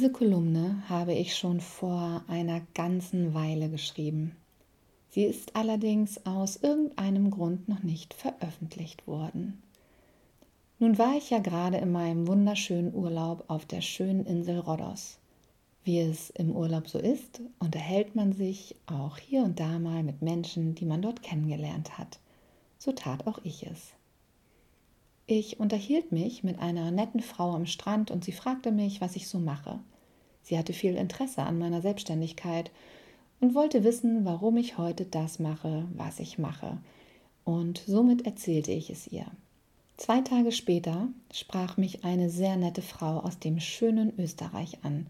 Diese Kolumne habe ich schon vor einer ganzen Weile geschrieben. Sie ist allerdings aus irgendeinem Grund noch nicht veröffentlicht worden. Nun war ich ja gerade in meinem wunderschönen Urlaub auf der schönen Insel Rhodos. Wie es im Urlaub so ist, unterhält man sich auch hier und da mal mit Menschen, die man dort kennengelernt hat. So tat auch ich es. Ich unterhielt mich mit einer netten Frau am Strand und sie fragte mich, was ich so mache. Sie hatte viel Interesse an meiner Selbstständigkeit und wollte wissen, warum ich heute das mache, was ich mache. Und somit erzählte ich es ihr. Zwei Tage später sprach mich eine sehr nette Frau aus dem schönen Österreich an,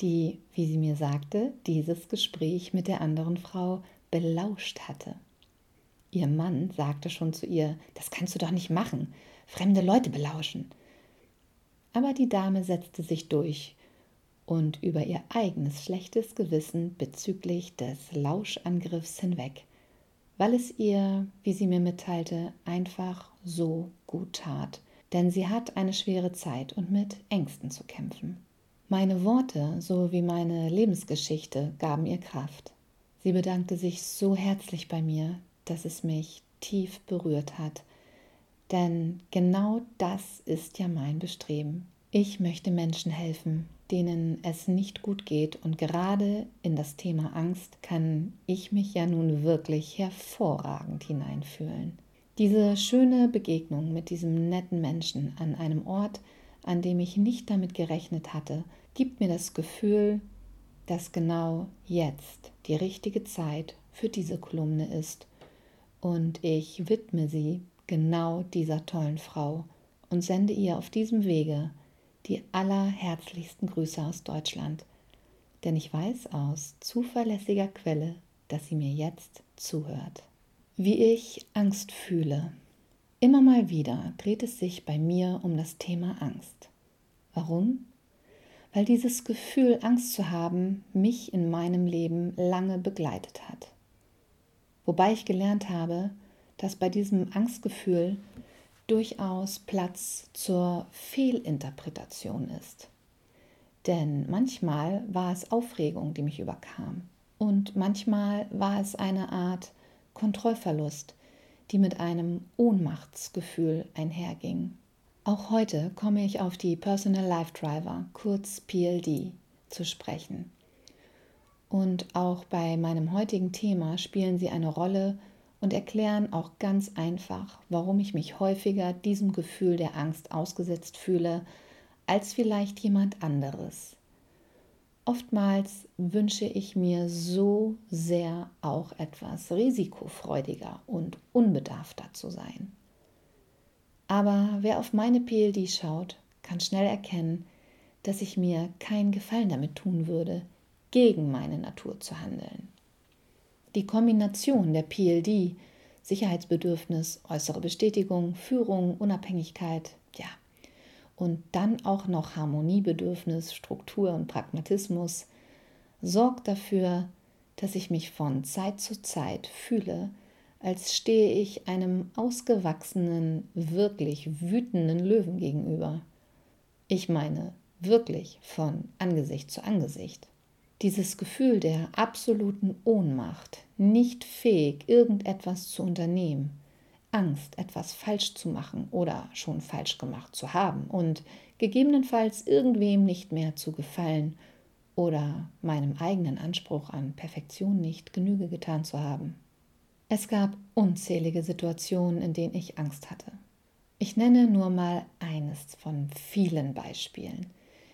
die, wie sie mir sagte, dieses Gespräch mit der anderen Frau belauscht hatte. Ihr Mann sagte schon zu ihr, das kannst du doch nicht machen, fremde Leute belauschen. Aber die Dame setzte sich durch und über ihr eigenes schlechtes Gewissen bezüglich des Lauschangriffs hinweg weil es ihr, wie sie mir mitteilte, einfach so gut tat, denn sie hat eine schwere Zeit und mit Ängsten zu kämpfen. Meine Worte sowie meine Lebensgeschichte gaben ihr Kraft. Sie bedankte sich so herzlich bei mir, dass es mich tief berührt hat, denn genau das ist ja mein Bestreben. Ich möchte Menschen helfen, denen es nicht gut geht. Und gerade in das Thema Angst kann ich mich ja nun wirklich hervorragend hineinfühlen. Diese schöne Begegnung mit diesem netten Menschen an einem Ort, an dem ich nicht damit gerechnet hatte, gibt mir das Gefühl, dass genau jetzt die richtige Zeit für diese Kolumne ist. Und ich widme sie genau dieser tollen Frau und sende ihr auf diesem Wege die allerherzlichsten Grüße aus Deutschland, denn ich weiß aus zuverlässiger Quelle, dass sie mir jetzt zuhört. Wie ich Angst fühle. Immer mal wieder dreht es sich bei mir um das Thema Angst. Warum? Weil dieses Gefühl, Angst zu haben, mich in meinem Leben lange begleitet hat. Wobei ich gelernt habe, dass bei diesem Angstgefühl durchaus Platz zur Fehlinterpretation ist. Denn manchmal war es Aufregung, die mich überkam. Und manchmal war es eine Art Kontrollverlust, die mit einem Ohnmachtsgefühl einherging. Auch heute komme ich auf die Personal Life Driver, kurz PLD, zu sprechen. Und auch bei meinem heutigen Thema spielen sie eine Rolle und erklären auch ganz einfach, warum ich mich häufiger diesem Gefühl der Angst ausgesetzt fühle als vielleicht jemand anderes. Oftmals wünsche ich mir so sehr auch etwas risikofreudiger und unbedarfter zu sein. Aber wer auf meine PLD schaut, kann schnell erkennen, dass ich mir keinen Gefallen damit tun würde, gegen meine Natur zu handeln. Die Kombination der PLD, Sicherheitsbedürfnis, äußere Bestätigung, Führung, Unabhängigkeit, ja, und dann auch noch Harmoniebedürfnis, Struktur und Pragmatismus, sorgt dafür, dass ich mich von Zeit zu Zeit fühle, als stehe ich einem ausgewachsenen, wirklich wütenden Löwen gegenüber. Ich meine wirklich von Angesicht zu Angesicht. Dieses Gefühl der absoluten Ohnmacht, nicht fähig, irgendetwas zu unternehmen, Angst, etwas falsch zu machen oder schon falsch gemacht zu haben und gegebenenfalls irgendwem nicht mehr zu gefallen oder meinem eigenen Anspruch an Perfektion nicht Genüge getan zu haben. Es gab unzählige Situationen, in denen ich Angst hatte. Ich nenne nur mal eines von vielen Beispielen,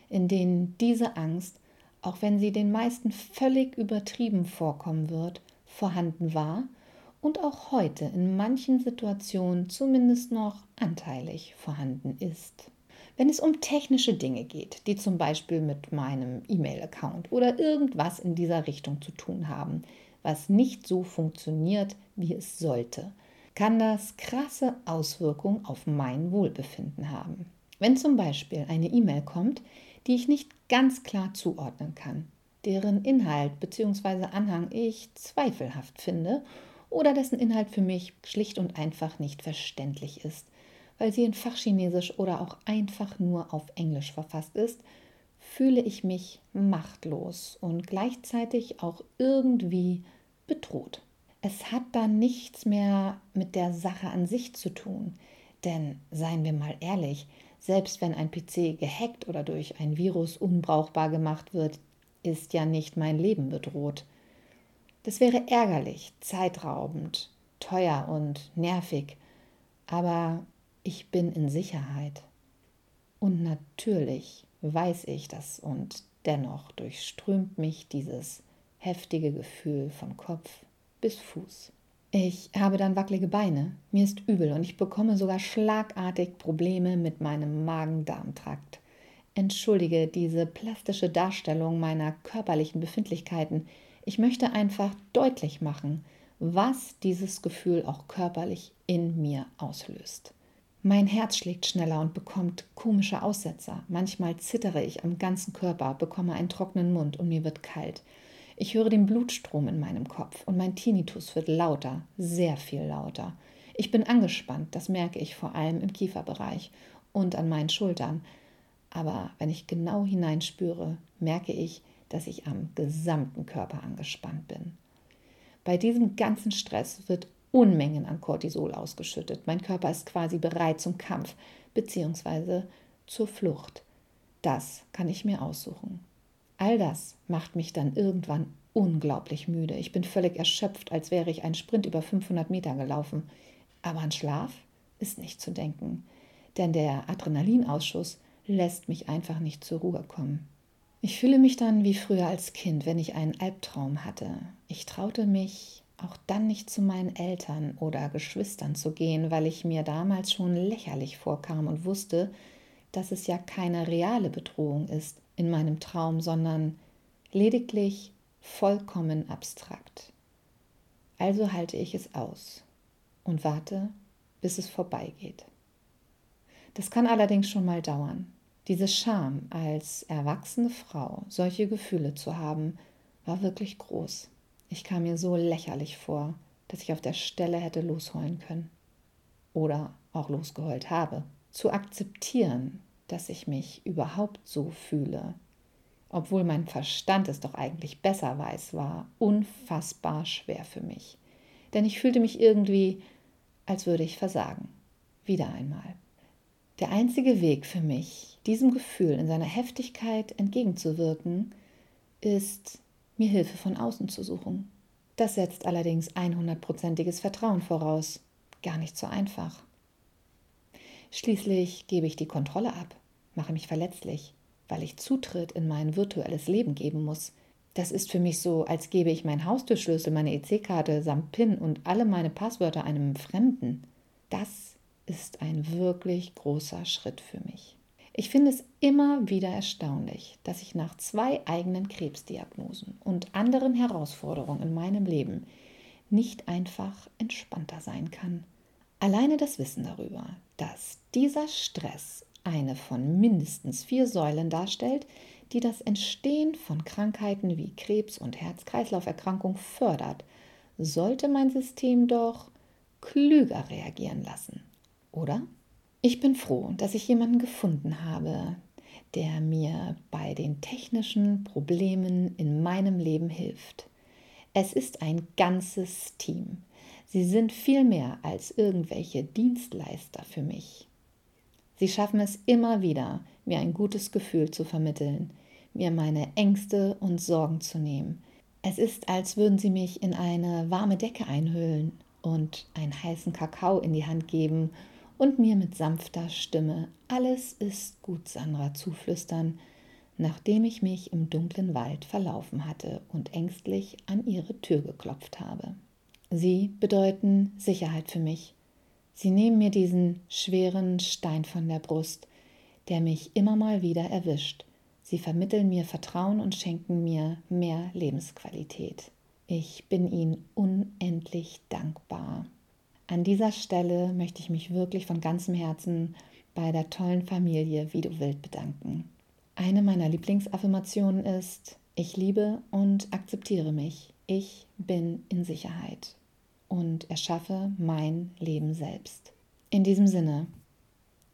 in denen diese Angst auch wenn sie den meisten völlig übertrieben vorkommen wird, vorhanden war und auch heute in manchen Situationen zumindest noch anteilig vorhanden ist. Wenn es um technische Dinge geht, die zum Beispiel mit meinem E-Mail-Account oder irgendwas in dieser Richtung zu tun haben, was nicht so funktioniert, wie es sollte, kann das krasse Auswirkungen auf mein Wohlbefinden haben. Wenn zum Beispiel eine E-Mail kommt, die ich nicht ganz klar zuordnen kann, deren Inhalt bzw. Anhang ich zweifelhaft finde oder dessen Inhalt für mich schlicht und einfach nicht verständlich ist, weil sie in Fachchinesisch oder auch einfach nur auf Englisch verfasst ist, fühle ich mich machtlos und gleichzeitig auch irgendwie bedroht. Es hat dann nichts mehr mit der Sache an sich zu tun, denn seien wir mal ehrlich, selbst wenn ein PC gehackt oder durch ein Virus unbrauchbar gemacht wird, ist ja nicht mein Leben bedroht. Das wäre ärgerlich, zeitraubend, teuer und nervig, aber ich bin in Sicherheit. Und natürlich weiß ich das und dennoch durchströmt mich dieses heftige Gefühl von Kopf bis Fuß. Ich habe dann wackelige Beine, mir ist übel und ich bekomme sogar schlagartig Probleme mit meinem Magen-Darm-Trakt. Entschuldige diese plastische Darstellung meiner körperlichen Befindlichkeiten. Ich möchte einfach deutlich machen, was dieses Gefühl auch körperlich in mir auslöst. Mein Herz schlägt schneller und bekommt komische Aussetzer. Manchmal zittere ich am ganzen Körper, bekomme einen trockenen Mund und mir wird kalt. Ich höre den Blutstrom in meinem Kopf und mein Tinnitus wird lauter, sehr viel lauter. Ich bin angespannt, das merke ich vor allem im Kieferbereich und an meinen Schultern. Aber wenn ich genau hineinspüre, merke ich, dass ich am gesamten Körper angespannt bin. Bei diesem ganzen Stress wird Unmengen an Cortisol ausgeschüttet. Mein Körper ist quasi bereit zum Kampf bzw. zur Flucht. Das kann ich mir aussuchen. All das macht mich dann irgendwann unglaublich müde. Ich bin völlig erschöpft, als wäre ich einen Sprint über 500 Meter gelaufen. Aber an Schlaf ist nicht zu denken, denn der Adrenalinausschuss lässt mich einfach nicht zur Ruhe kommen. Ich fühle mich dann wie früher als Kind, wenn ich einen Albtraum hatte. Ich traute mich auch dann nicht zu meinen Eltern oder Geschwistern zu gehen, weil ich mir damals schon lächerlich vorkam und wusste, dass es ja keine reale Bedrohung ist in meinem Traum, sondern lediglich vollkommen abstrakt. Also halte ich es aus und warte, bis es vorbeigeht. Das kann allerdings schon mal dauern. Diese Scham, als erwachsene Frau solche Gefühle zu haben, war wirklich groß. Ich kam mir so lächerlich vor, dass ich auf der Stelle hätte losheulen können. Oder auch losgeheult habe. Zu akzeptieren, dass ich mich überhaupt so fühle, obwohl mein Verstand es doch eigentlich besser weiß, war unfassbar schwer für mich. Denn ich fühlte mich irgendwie, als würde ich versagen. Wieder einmal. Der einzige Weg für mich, diesem Gefühl in seiner Heftigkeit entgegenzuwirken, ist mir Hilfe von außen zu suchen. Das setzt allerdings 100%iges Vertrauen voraus. Gar nicht so einfach. Schließlich gebe ich die Kontrolle ab, mache mich verletzlich, weil ich Zutritt in mein virtuelles Leben geben muss. Das ist für mich so, als gebe ich meinen Haustürschlüssel, meine EC-Karte samt PIN und alle meine Passwörter einem Fremden. Das ist ein wirklich großer Schritt für mich. Ich finde es immer wieder erstaunlich, dass ich nach zwei eigenen Krebsdiagnosen und anderen Herausforderungen in meinem Leben nicht einfach entspannter sein kann. Alleine das Wissen darüber, dass dieser Stress eine von mindestens vier Säulen darstellt, die das Entstehen von Krankheiten wie Krebs und Herz-Kreislauf-Erkrankung fördert, sollte mein System doch klüger reagieren lassen, oder? Ich bin froh, dass ich jemanden gefunden habe, der mir bei den technischen Problemen in meinem Leben hilft. Es ist ein ganzes Team. Sie sind viel mehr als irgendwelche Dienstleister für mich. Sie schaffen es immer wieder, mir ein gutes Gefühl zu vermitteln, mir meine Ängste und Sorgen zu nehmen. Es ist, als würden sie mich in eine warme Decke einhüllen und einen heißen Kakao in die Hand geben und mir mit sanfter Stimme Alles ist gut, Sandra, zuflüstern, nachdem ich mich im dunklen Wald verlaufen hatte und ängstlich an ihre Tür geklopft habe. Sie bedeuten Sicherheit für mich. Sie nehmen mir diesen schweren Stein von der Brust, der mich immer mal wieder erwischt. Sie vermitteln mir Vertrauen und schenken mir mehr Lebensqualität. Ich bin ihnen unendlich dankbar. An dieser Stelle möchte ich mich wirklich von ganzem Herzen bei der tollen Familie Wie du Wild bedanken. Eine meiner Lieblingsaffirmationen ist, ich liebe und akzeptiere mich. Ich bin in Sicherheit und erschaffe mein Leben selbst. In diesem Sinne,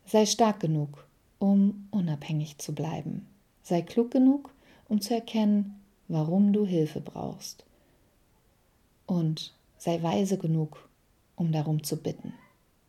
sei stark genug, um unabhängig zu bleiben. Sei klug genug, um zu erkennen, warum du Hilfe brauchst. Und sei weise genug, um darum zu bitten.